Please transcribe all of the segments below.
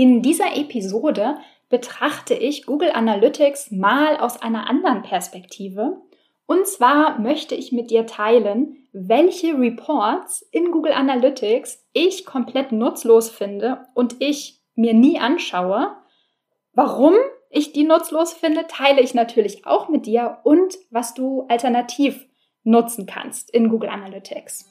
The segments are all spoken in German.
In dieser Episode betrachte ich Google Analytics mal aus einer anderen Perspektive. Und zwar möchte ich mit dir teilen, welche Reports in Google Analytics ich komplett nutzlos finde und ich mir nie anschaue. Warum ich die nutzlos finde, teile ich natürlich auch mit dir und was du alternativ nutzen kannst in Google Analytics.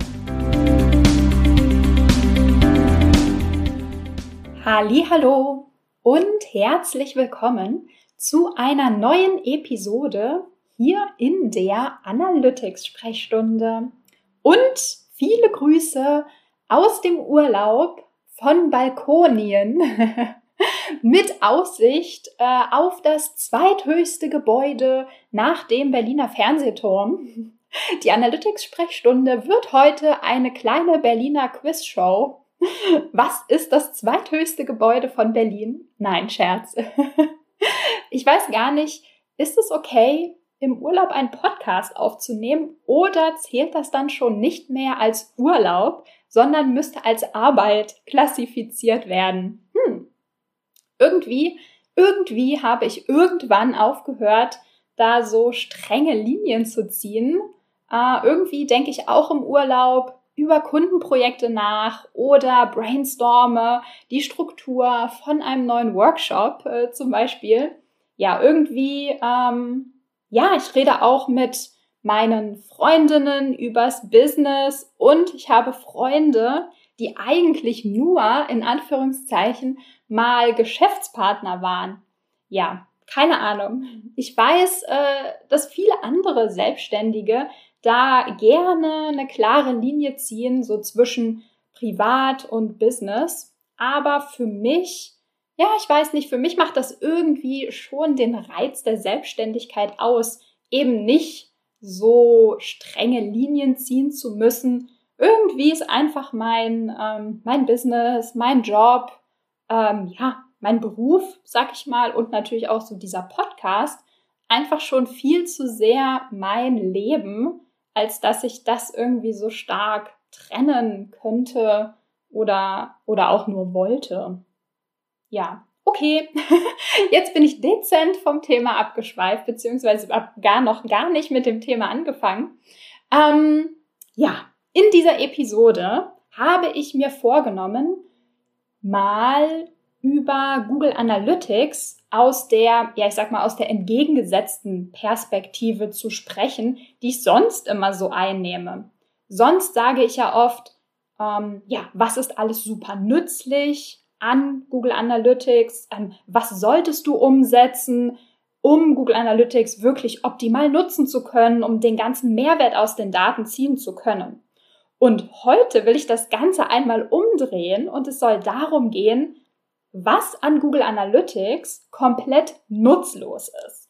Hallo und herzlich willkommen zu einer neuen Episode hier in der Analytics Sprechstunde und viele Grüße aus dem Urlaub von Balkonien mit Aussicht äh, auf das zweithöchste Gebäude nach dem Berliner Fernsehturm. Die Analytics Sprechstunde wird heute eine kleine Berliner Quizshow was ist das zweithöchste Gebäude von Berlin? Nein, Scherz. Ich weiß gar nicht, ist es okay, im Urlaub einen Podcast aufzunehmen oder zählt das dann schon nicht mehr als Urlaub, sondern müsste als Arbeit klassifiziert werden? Hm. Irgendwie, irgendwie habe ich irgendwann aufgehört, da so strenge Linien zu ziehen. Äh, irgendwie denke ich auch im Urlaub, über Kundenprojekte nach oder brainstorme die Struktur von einem neuen Workshop äh, zum Beispiel. Ja, irgendwie, ähm, ja, ich rede auch mit meinen Freundinnen übers Business und ich habe Freunde, die eigentlich nur in Anführungszeichen mal Geschäftspartner waren. Ja, keine Ahnung. Ich weiß, äh, dass viele andere Selbstständige da gerne eine klare Linie ziehen, so zwischen Privat und Business. Aber für mich, ja, ich weiß nicht, für mich macht das irgendwie schon den Reiz der Selbstständigkeit aus, eben nicht so strenge Linien ziehen zu müssen. Irgendwie ist einfach mein, ähm, mein Business, mein Job, ähm, ja, mein Beruf, sag ich mal, und natürlich auch so dieser Podcast einfach schon viel zu sehr mein Leben, als dass ich das irgendwie so stark trennen könnte oder, oder auch nur wollte. Ja, okay, jetzt bin ich dezent vom Thema abgeschweift, beziehungsweise gar noch gar nicht mit dem Thema angefangen. Ähm, ja, in dieser Episode habe ich mir vorgenommen, mal über Google Analytics aus der, ja, ich sag mal, aus der entgegengesetzten Perspektive zu sprechen, die ich sonst immer so einnehme. Sonst sage ich ja oft, ähm, ja, was ist alles super nützlich an Google Analytics? Ähm, was solltest du umsetzen, um Google Analytics wirklich optimal nutzen zu können, um den ganzen Mehrwert aus den Daten ziehen zu können? Und heute will ich das Ganze einmal umdrehen und es soll darum gehen, was an Google Analytics komplett nutzlos ist.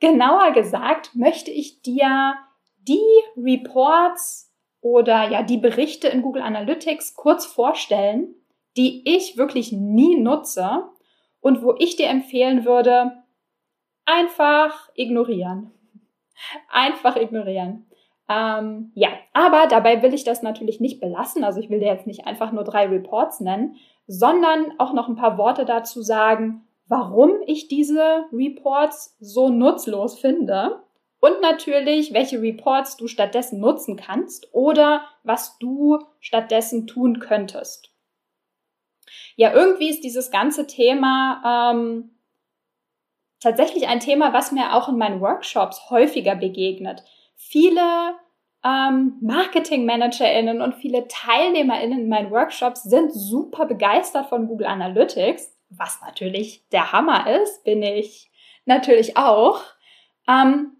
Genauer gesagt möchte ich dir die Reports oder ja die Berichte in Google Analytics kurz vorstellen, die ich wirklich nie nutze und wo ich dir empfehlen würde, einfach ignorieren. Einfach ignorieren. Ähm, ja, aber dabei will ich das natürlich nicht belassen. Also ich will dir jetzt nicht einfach nur drei Reports nennen, sondern auch noch ein paar Worte dazu sagen, warum ich diese Reports so nutzlos finde und natürlich, welche Reports du stattdessen nutzen kannst oder was du stattdessen tun könntest. Ja, irgendwie ist dieses ganze Thema ähm, tatsächlich ein Thema, was mir auch in meinen Workshops häufiger begegnet. Viele ähm, Marketing-ManagerInnen und viele TeilnehmerInnen in meinen Workshops sind super begeistert von Google Analytics, was natürlich der Hammer ist, bin ich natürlich auch, ähm,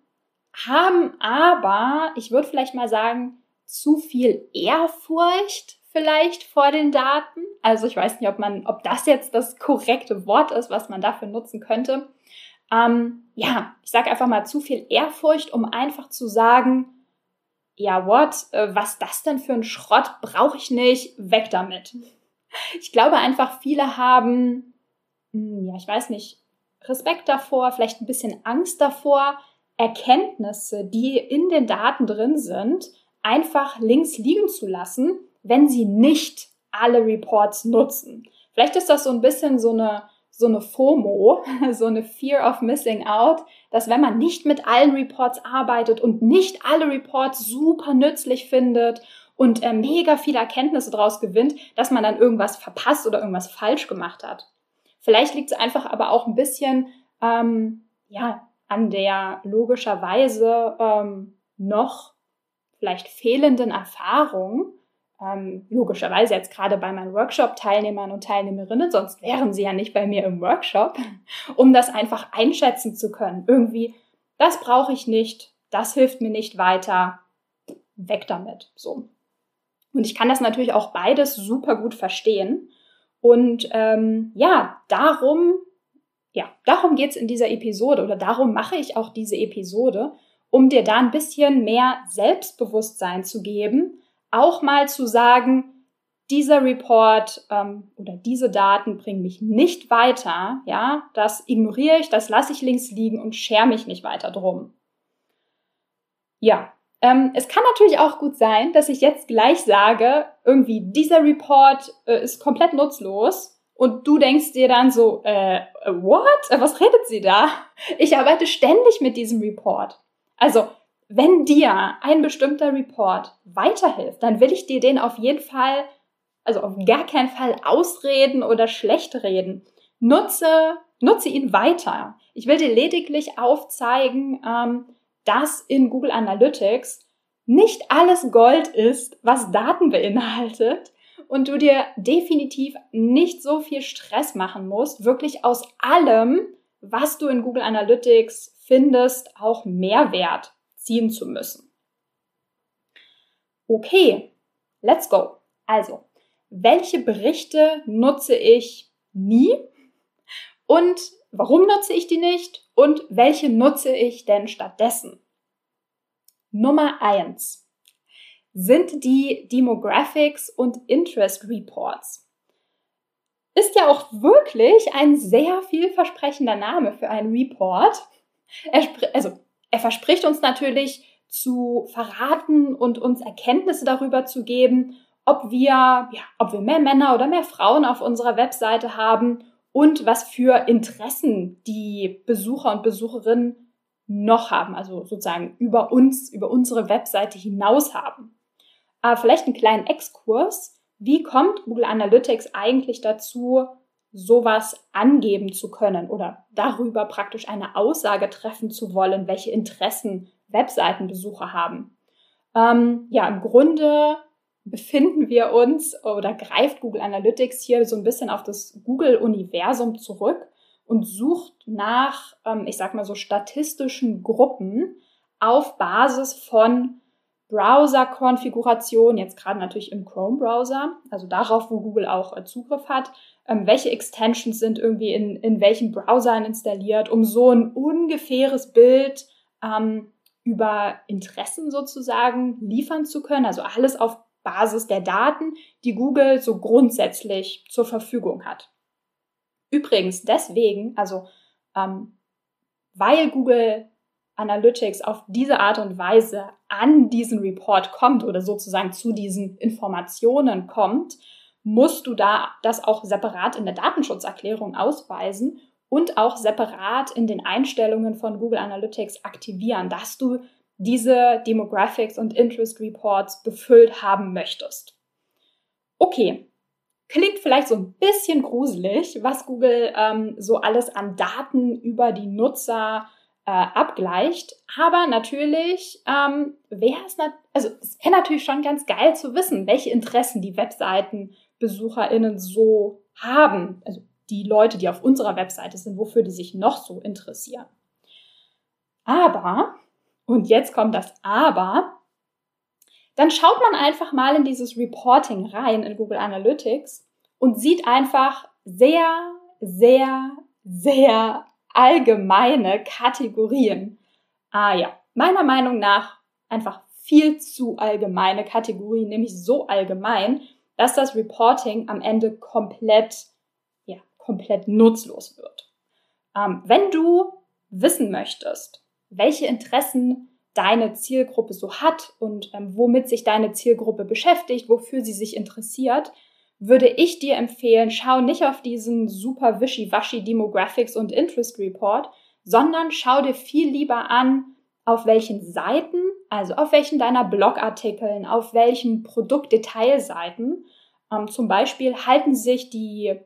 haben aber, ich würde vielleicht mal sagen, zu viel Ehrfurcht vielleicht vor den Daten. Also ich weiß nicht, ob man, ob das jetzt das korrekte Wort ist, was man dafür nutzen könnte. Ähm, ja, ich sage einfach mal zu viel Ehrfurcht, um einfach zu sagen, ja, what, äh, was das denn für ein Schrott, brauche ich nicht, weg damit. Ich glaube einfach, viele haben, hm, ja, ich weiß nicht, Respekt davor, vielleicht ein bisschen Angst davor, Erkenntnisse, die in den Daten drin sind, einfach links liegen zu lassen, wenn sie nicht alle Reports nutzen. Vielleicht ist das so ein bisschen so eine, so eine FOMO, so eine Fear of Missing Out, dass wenn man nicht mit allen Reports arbeitet und nicht alle Reports super nützlich findet und äh, mega viele Erkenntnisse daraus gewinnt, dass man dann irgendwas verpasst oder irgendwas falsch gemacht hat. Vielleicht liegt es einfach aber auch ein bisschen ähm, ja, an der logischerweise ähm, noch vielleicht fehlenden Erfahrung, ähm, logischerweise jetzt gerade bei meinen Workshop-Teilnehmern und Teilnehmerinnen, sonst wären sie ja nicht bei mir im Workshop, um das einfach einschätzen zu können. Irgendwie, das brauche ich nicht, das hilft mir nicht weiter, weg damit. So. Und ich kann das natürlich auch beides super gut verstehen. Und ähm, ja, darum, ja, darum geht's in dieser Episode oder darum mache ich auch diese Episode, um dir da ein bisschen mehr Selbstbewusstsein zu geben, auch mal zu sagen, dieser Report ähm, oder diese Daten bringen mich nicht weiter, ja, das ignoriere ich, das lasse ich links liegen und schere mich nicht weiter drum. Ja, ähm, es kann natürlich auch gut sein, dass ich jetzt gleich sage, irgendwie dieser Report äh, ist komplett nutzlos und du denkst dir dann so, äh, what? Was redet sie da? Ich arbeite ständig mit diesem Report. Also wenn dir ein bestimmter Report weiterhilft, dann will ich dir den auf jeden Fall, also auf gar keinen Fall ausreden oder schlecht reden. Nutze, nutze ihn weiter. Ich will dir lediglich aufzeigen, ähm, dass in Google Analytics nicht alles Gold ist, was Daten beinhaltet und du dir definitiv nicht so viel Stress machen musst, wirklich aus allem, was du in Google Analytics findest, auch Mehrwert ziehen zu müssen. Okay, let's go. Also, welche Berichte nutze ich nie und warum nutze ich die nicht und welche nutze ich denn stattdessen? Nummer eins sind die Demographics und Interest Reports. Ist ja auch wirklich ein sehr vielversprechender Name für einen Report. Er, also er verspricht uns natürlich zu verraten und uns Erkenntnisse darüber zu geben, ob wir, ja, ob wir mehr Männer oder mehr Frauen auf unserer Webseite haben und was für Interessen die Besucher und Besucherinnen noch haben, also sozusagen über uns, über unsere Webseite hinaus haben. Aber vielleicht einen kleinen Exkurs. Wie kommt Google Analytics eigentlich dazu, sowas angeben zu können oder darüber praktisch eine Aussage treffen zu wollen, welche Interessen Webseitenbesucher haben. Ähm, ja, im Grunde befinden wir uns oder greift Google Analytics hier so ein bisschen auf das Google-Universum zurück und sucht nach, ähm, ich sag mal so, statistischen Gruppen auf Basis von Browser-Konfiguration, jetzt gerade natürlich im Chrome-Browser, also darauf, wo Google auch äh, Zugriff hat, ähm, welche Extensions sind irgendwie in, in welchen Browsern installiert, um so ein ungefähres Bild ähm, über Interessen sozusagen liefern zu können. Also alles auf Basis der Daten, die Google so grundsätzlich zur Verfügung hat. Übrigens deswegen, also ähm, weil Google Analytics auf diese Art und Weise an diesen Report kommt oder sozusagen zu diesen Informationen kommt, musst du da das auch separat in der Datenschutzerklärung ausweisen und auch separat in den Einstellungen von Google Analytics aktivieren, dass du diese Demographics und Interest Reports befüllt haben möchtest. Okay, klingt vielleicht so ein bisschen gruselig, was Google ähm, so alles an Daten über die Nutzer äh, abgleicht, aber natürlich ähm, wäre es, also es wäre natürlich schon ganz geil zu wissen, welche Interessen die Webseiten BesucherInnen so haben, also die Leute, die auf unserer Webseite sind, wofür die sich noch so interessieren. Aber, und jetzt kommt das Aber, dann schaut man einfach mal in dieses Reporting rein in Google Analytics und sieht einfach sehr, sehr, sehr allgemeine Kategorien. Ah ja, meiner Meinung nach einfach viel zu allgemeine Kategorien, nämlich so allgemein, dass das Reporting am Ende komplett, ja, komplett nutzlos wird. Ähm, wenn du wissen möchtest, welche Interessen deine Zielgruppe so hat und ähm, womit sich deine Zielgruppe beschäftigt, wofür sie sich interessiert, würde ich dir empfehlen, schau nicht auf diesen super wischiwaschi Demographics und Interest Report, sondern schau dir viel lieber an, auf welchen Seiten, also auf welchen deiner Blogartikeln, auf welchen Produktdetailseiten, ähm, zum Beispiel halten sich die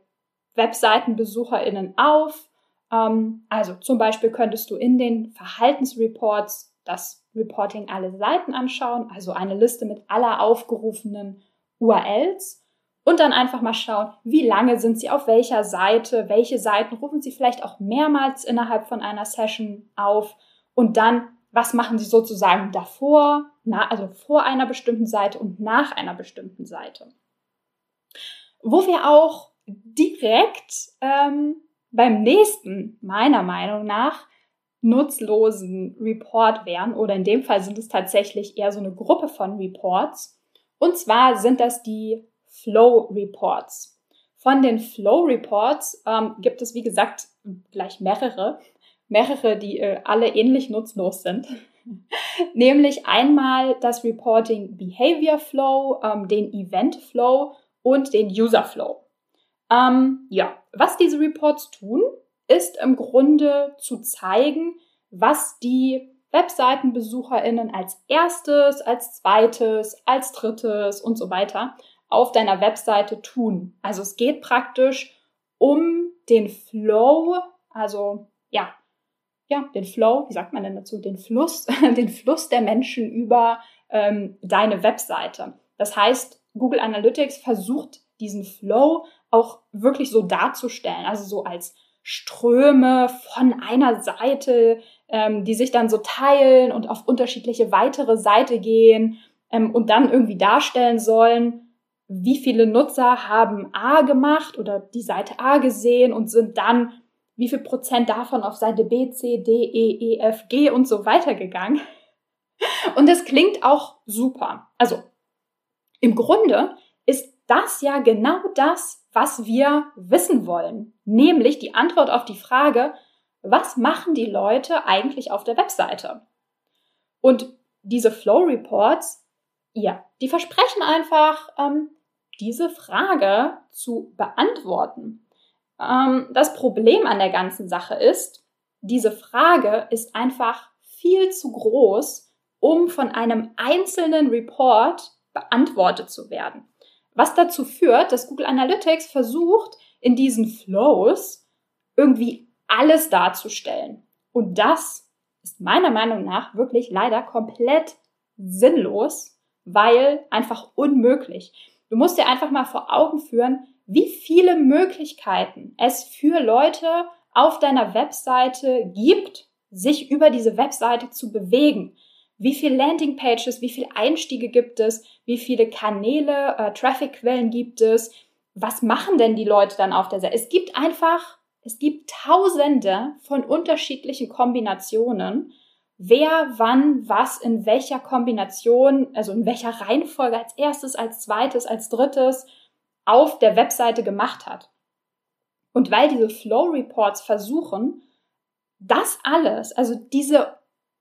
Webseitenbesucherinnen auf. Ähm, also zum Beispiel könntest du in den Verhaltensreports das Reporting alle Seiten anschauen, also eine Liste mit aller aufgerufenen URLs und dann einfach mal schauen, wie lange sind sie auf welcher Seite, welche Seiten rufen sie vielleicht auch mehrmals innerhalb von einer Session auf und dann, was machen sie sozusagen davor, na, also vor einer bestimmten Seite und nach einer bestimmten Seite. Wo wir auch direkt ähm, beim nächsten, meiner Meinung nach, nutzlosen Report wären, oder in dem Fall sind es tatsächlich eher so eine Gruppe von Reports. Und zwar sind das die Flow Reports. Von den Flow Reports ähm, gibt es, wie gesagt, gleich mehrere, mehrere, die äh, alle ähnlich nutzlos sind. Nämlich einmal das Reporting Behavior Flow, ähm, den Event Flow und den User Flow. Ähm, ja, was diese Reports tun, ist im Grunde zu zeigen, was die Webseitenbesucherinnen als erstes, als zweites, als drittes und so weiter auf deiner Webseite tun. Also es geht praktisch um den Flow, also ja, ja, den Flow, wie sagt man denn dazu, den Fluss, den Fluss der Menschen über ähm, deine Webseite. Das heißt, Google Analytics versucht diesen Flow auch wirklich so darzustellen, also so als Ströme von einer Seite, ähm, die sich dann so teilen und auf unterschiedliche weitere Seite gehen ähm, und dann irgendwie darstellen sollen, wie viele Nutzer haben A gemacht oder die Seite A gesehen und sind dann wie viel Prozent davon auf Seite B, C, D, E, E, F, G und so weiter gegangen. Und es klingt auch super. Also im Grunde ist das ja genau das, was wir wissen wollen. Nämlich die Antwort auf die Frage, was machen die Leute eigentlich auf der Webseite? Und diese Flow Reports, ja, die versprechen einfach, ähm, diese Frage zu beantworten. Ähm, das Problem an der ganzen Sache ist, diese Frage ist einfach viel zu groß, um von einem einzelnen Report beantwortet zu werden. Was dazu führt, dass Google Analytics versucht, in diesen Flows irgendwie alles darzustellen. Und das ist meiner Meinung nach wirklich leider komplett sinnlos, weil einfach unmöglich. Du musst dir einfach mal vor Augen führen, wie viele Möglichkeiten es für Leute auf deiner Webseite gibt, sich über diese Webseite zu bewegen wie viele Landingpages, wie viele Einstiege gibt es, wie viele Kanäle, äh, Trafficquellen gibt es, was machen denn die Leute dann auf der Seite? Es gibt einfach, es gibt tausende von unterschiedlichen Kombinationen, wer wann was in welcher Kombination, also in welcher Reihenfolge als erstes, als zweites, als drittes auf der Webseite gemacht hat. Und weil diese Flow Reports versuchen, das alles, also diese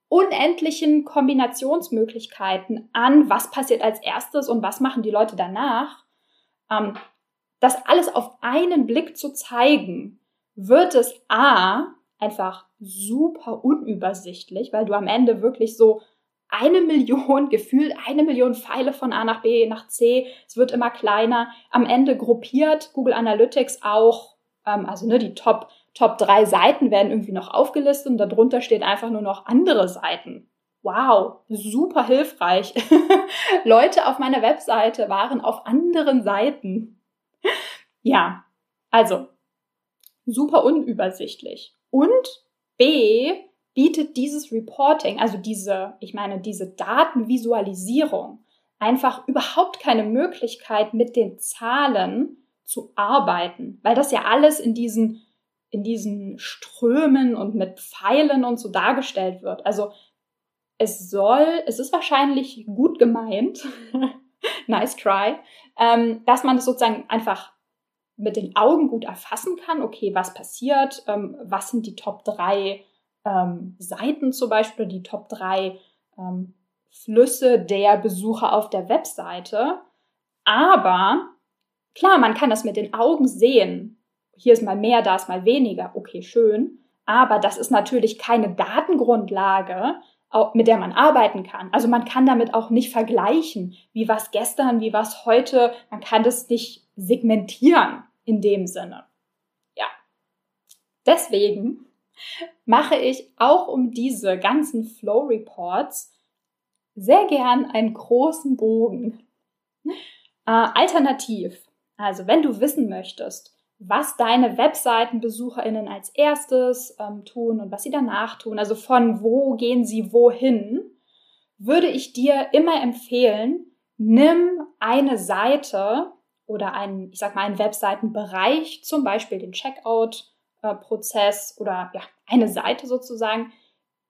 unendlichen Kombinationsmöglichkeiten an, was passiert als erstes und was machen die Leute danach, ähm, das alles auf einen Blick zu zeigen, wird es A einfach super unübersichtlich, weil du am Ende wirklich so eine Million, gefühlt eine Million Pfeile von A nach B nach C, es wird immer kleiner. Am Ende gruppiert Google Analytics auch, ähm, also ne, die Top Top drei Seiten werden irgendwie noch aufgelistet und darunter steht einfach nur noch andere Seiten. Wow, super hilfreich. Leute auf meiner Webseite waren auf anderen Seiten. ja, also super unübersichtlich. Und B bietet dieses Reporting, also diese, ich meine, diese Datenvisualisierung einfach überhaupt keine Möglichkeit, mit den Zahlen zu arbeiten, weil das ja alles in diesen, in diesen Strömen und mit Pfeilen und so dargestellt wird. Also es soll, es ist wahrscheinlich gut gemeint, nice try, ähm, dass man das sozusagen einfach mit den Augen gut erfassen kann, okay, was passiert, ähm, was sind die Top 3 ähm, Seiten zum Beispiel, die Top 3 ähm, Flüsse der Besucher auf der Webseite. Aber klar, man kann das mit den Augen sehen. Hier ist mal mehr, da ist mal weniger. Okay, schön. Aber das ist natürlich keine Datengrundlage, mit der man arbeiten kann. Also man kann damit auch nicht vergleichen, wie was gestern, wie was heute. Man kann das nicht segmentieren in dem Sinne. Ja. Deswegen mache ich auch um diese ganzen Flow Reports sehr gern einen großen Bogen. Äh, alternativ, also wenn du wissen möchtest, was deine Webseitenbesucherinnen als erstes ähm, tun und was sie danach tun, also von wo gehen sie wohin, würde ich dir immer empfehlen, nimm eine Seite oder einen, ich sag mal, einen Webseitenbereich, zum Beispiel den Checkout-Prozess oder ja, eine Seite sozusagen,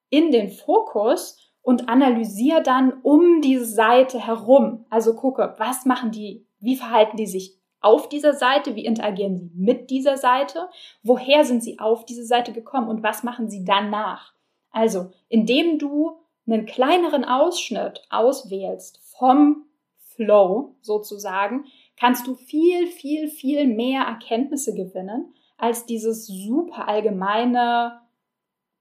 in den Fokus und analysiere dann um diese Seite herum. Also gucke, was machen die, wie verhalten die sich auf dieser Seite, wie interagieren sie mit dieser Seite, woher sind sie auf diese Seite gekommen und was machen sie danach. Also, indem du einen kleineren Ausschnitt auswählst vom Flow sozusagen, kannst du viel, viel, viel mehr Erkenntnisse gewinnen als dieses super allgemeine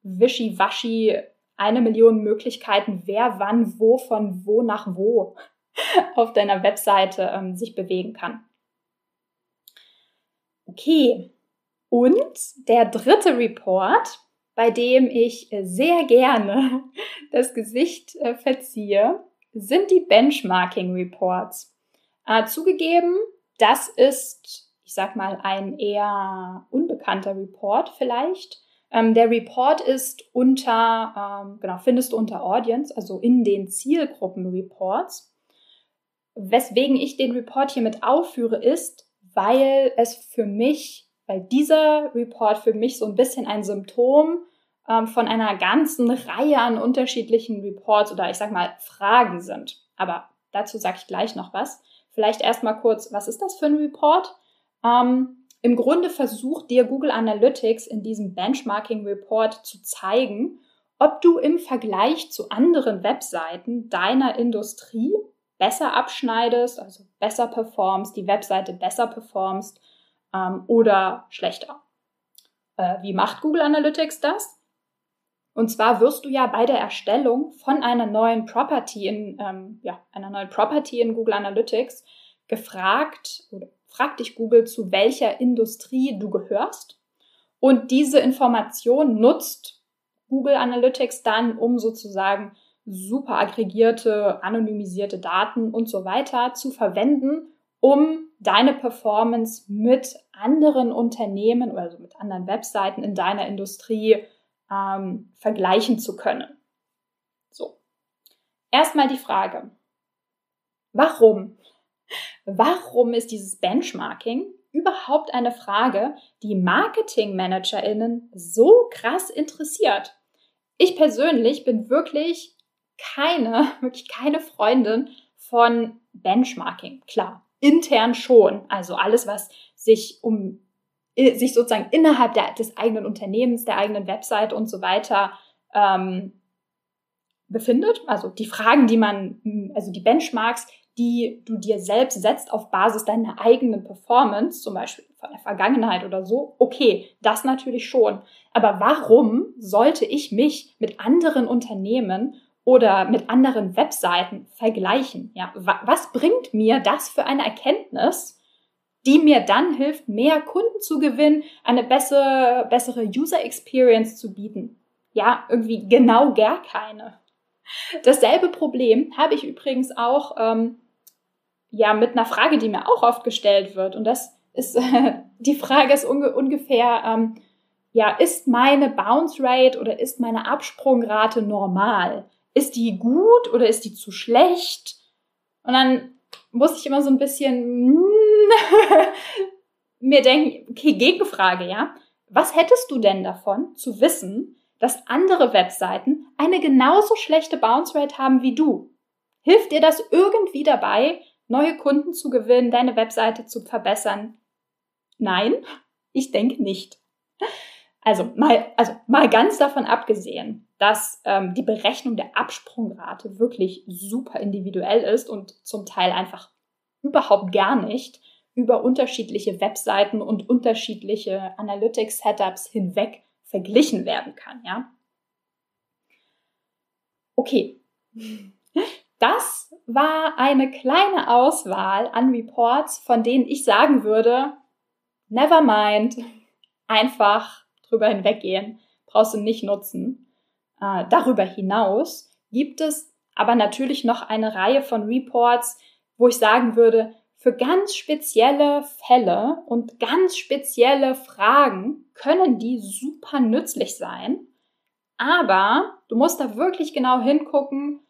Wischiwaschi eine Million Möglichkeiten, wer wann wo von wo nach wo auf deiner Webseite ähm, sich bewegen kann. Okay, und der dritte Report, bei dem ich sehr gerne das Gesicht äh, verziehe, sind die Benchmarking Reports. Äh, zugegeben, das ist, ich sag mal, ein eher unbekannter Report vielleicht. Ähm, der Report ist unter, ähm, genau, findest du unter Audience, also in den Zielgruppen-Reports. Weswegen ich den Report hier mit aufführe, ist, weil es für mich, weil dieser Report für mich so ein bisschen ein Symptom ähm, von einer ganzen Reihe an unterschiedlichen Reports oder ich sag mal Fragen sind. Aber dazu sage ich gleich noch was. Vielleicht erstmal kurz, was ist das für ein Report? Ähm, im Grunde versucht dir Google Analytics in diesem Benchmarking Report zu zeigen, ob du im Vergleich zu anderen Webseiten deiner Industrie besser abschneidest, also besser performst, die Webseite besser performst ähm, oder schlechter. Äh, wie macht Google Analytics das? Und zwar wirst du ja bei der Erstellung von einer neuen Property in, ähm, ja, einer neuen Property in Google Analytics gefragt oder fragt dich Google, zu welcher Industrie du gehörst. Und diese Information nutzt Google Analytics dann, um sozusagen super aggregierte, anonymisierte Daten und so weiter zu verwenden, um deine Performance mit anderen Unternehmen oder also mit anderen Webseiten in deiner Industrie ähm, vergleichen zu können. So. Erstmal die Frage, warum Warum ist dieses Benchmarking überhaupt eine Frage, die Marketingmanagerinnen so krass interessiert? Ich persönlich bin wirklich keine, wirklich keine Freundin von Benchmarking. Klar, intern schon. Also alles, was sich um sich sozusagen innerhalb der, des eigenen Unternehmens, der eigenen Website und so weiter ähm, befindet. Also die Fragen, die man, also die Benchmarks, die du dir selbst setzt auf Basis deiner eigenen Performance, zum Beispiel von der Vergangenheit oder so, okay, das natürlich schon. Aber warum sollte ich mich mit anderen Unternehmen oder mit anderen Webseiten vergleichen? Ja, was bringt mir das für eine Erkenntnis, die mir dann hilft, mehr Kunden zu gewinnen, eine bessere, bessere User Experience zu bieten? Ja, irgendwie genau gar keine. Dasselbe Problem habe ich übrigens auch ähm, ja mit einer Frage, die mir auch oft gestellt wird. Und das ist, äh, die Frage ist unge ungefähr, ähm, ja, ist meine Bounce Rate oder ist meine Absprungrate normal? Ist die gut oder ist die zu schlecht? Und dann muss ich immer so ein bisschen mir denken, okay, Gegenfrage, ja. Was hättest du denn davon zu wissen, dass andere Webseiten eine genauso schlechte Bounce Rate haben wie du? Hilft dir das irgendwie dabei, neue Kunden zu gewinnen, deine Webseite zu verbessern? Nein, ich denke nicht. Also mal, also mal ganz davon abgesehen, dass ähm, die Berechnung der Absprungrate wirklich super individuell ist und zum Teil einfach überhaupt gar nicht über unterschiedliche Webseiten und unterschiedliche Analytics-Setups hinweg verglichen werden kann, ja. Okay. Das war eine kleine Auswahl an Reports, von denen ich sagen würde, never mind, einfach drüber hinweggehen, brauchst du nicht nutzen. Äh, darüber hinaus gibt es aber natürlich noch eine Reihe von Reports, wo ich sagen würde, für ganz spezielle Fälle und ganz spezielle Fragen können die super nützlich sein. Aber du musst da wirklich genau hingucken,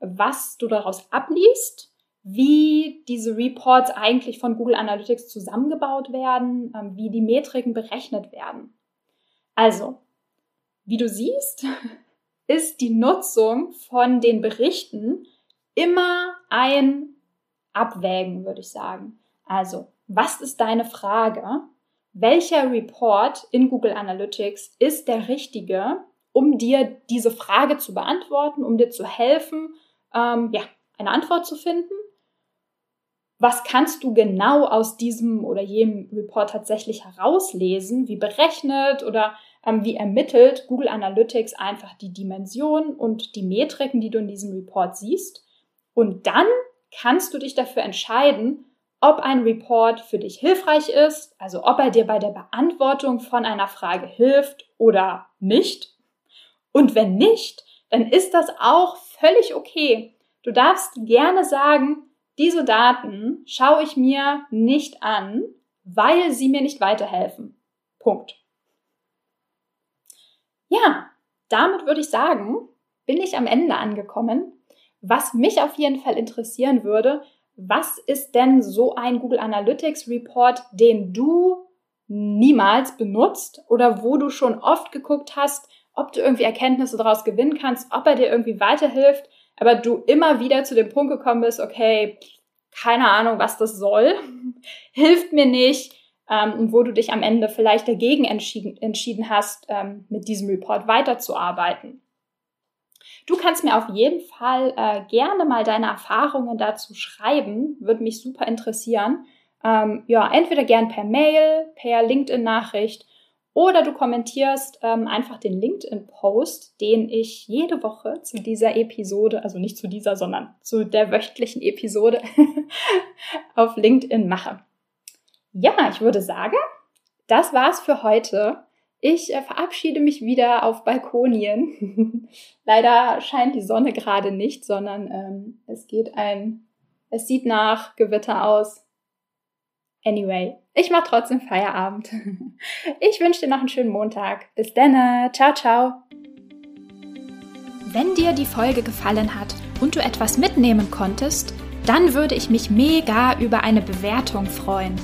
was du daraus abliest, wie diese Reports eigentlich von Google Analytics zusammengebaut werden, ähm, wie die Metriken berechnet werden. Also, wie du siehst, ist die Nutzung von den Berichten immer ein Abwägen, würde ich sagen. Also, was ist deine Frage? Welcher Report in Google Analytics ist der richtige, um dir diese Frage zu beantworten, um dir zu helfen, ähm, ja, eine Antwort zu finden? Was kannst du genau aus diesem oder jenem Report tatsächlich herauslesen? Wie berechnet oder ähm, wie ermittelt Google Analytics einfach die Dimension und die Metriken, die du in diesem Report siehst? Und dann kannst du dich dafür entscheiden, ob ein Report für dich hilfreich ist, also ob er dir bei der Beantwortung von einer Frage hilft oder nicht. Und wenn nicht, dann ist das auch völlig okay. Du darfst gerne sagen, diese Daten schaue ich mir nicht an, weil sie mir nicht weiterhelfen. Punkt. Ja, damit würde ich sagen, bin ich am Ende angekommen. Was mich auf jeden Fall interessieren würde, was ist denn so ein Google Analytics Report, den du niemals benutzt oder wo du schon oft geguckt hast, ob du irgendwie Erkenntnisse daraus gewinnen kannst, ob er dir irgendwie weiterhilft, aber du immer wieder zu dem Punkt gekommen bist, okay, keine Ahnung, was das soll, hilft mir nicht, ähm, wo du dich am Ende vielleicht dagegen entschieden, entschieden hast, ähm, mit diesem Report weiterzuarbeiten. Du kannst mir auf jeden Fall äh, gerne mal deine Erfahrungen dazu schreiben, würde mich super interessieren. Ähm, ja, entweder gern per Mail, per LinkedIn-Nachricht oder du kommentierst ähm, einfach den LinkedIn-Post, den ich jede Woche zu dieser Episode, also nicht zu dieser, sondern zu der wöchentlichen Episode auf LinkedIn mache. Ja, ich würde sagen, das war's für heute. Ich äh, verabschiede mich wieder auf Balkonien. Leider scheint die Sonne gerade nicht, sondern ähm, es geht ein, es sieht nach Gewitter aus. Anyway, ich mache trotzdem Feierabend. Ich wünsche dir noch einen schönen Montag. Bis dann. Ciao, ciao. Wenn dir die Folge gefallen hat und du etwas mitnehmen konntest, dann würde ich mich mega über eine Bewertung freuen.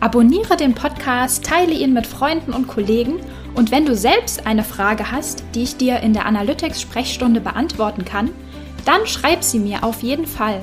Abonniere den Podcast, teile ihn mit Freunden und Kollegen und wenn du selbst eine Frage hast, die ich dir in der Analytics-Sprechstunde beantworten kann, dann schreib sie mir auf jeden Fall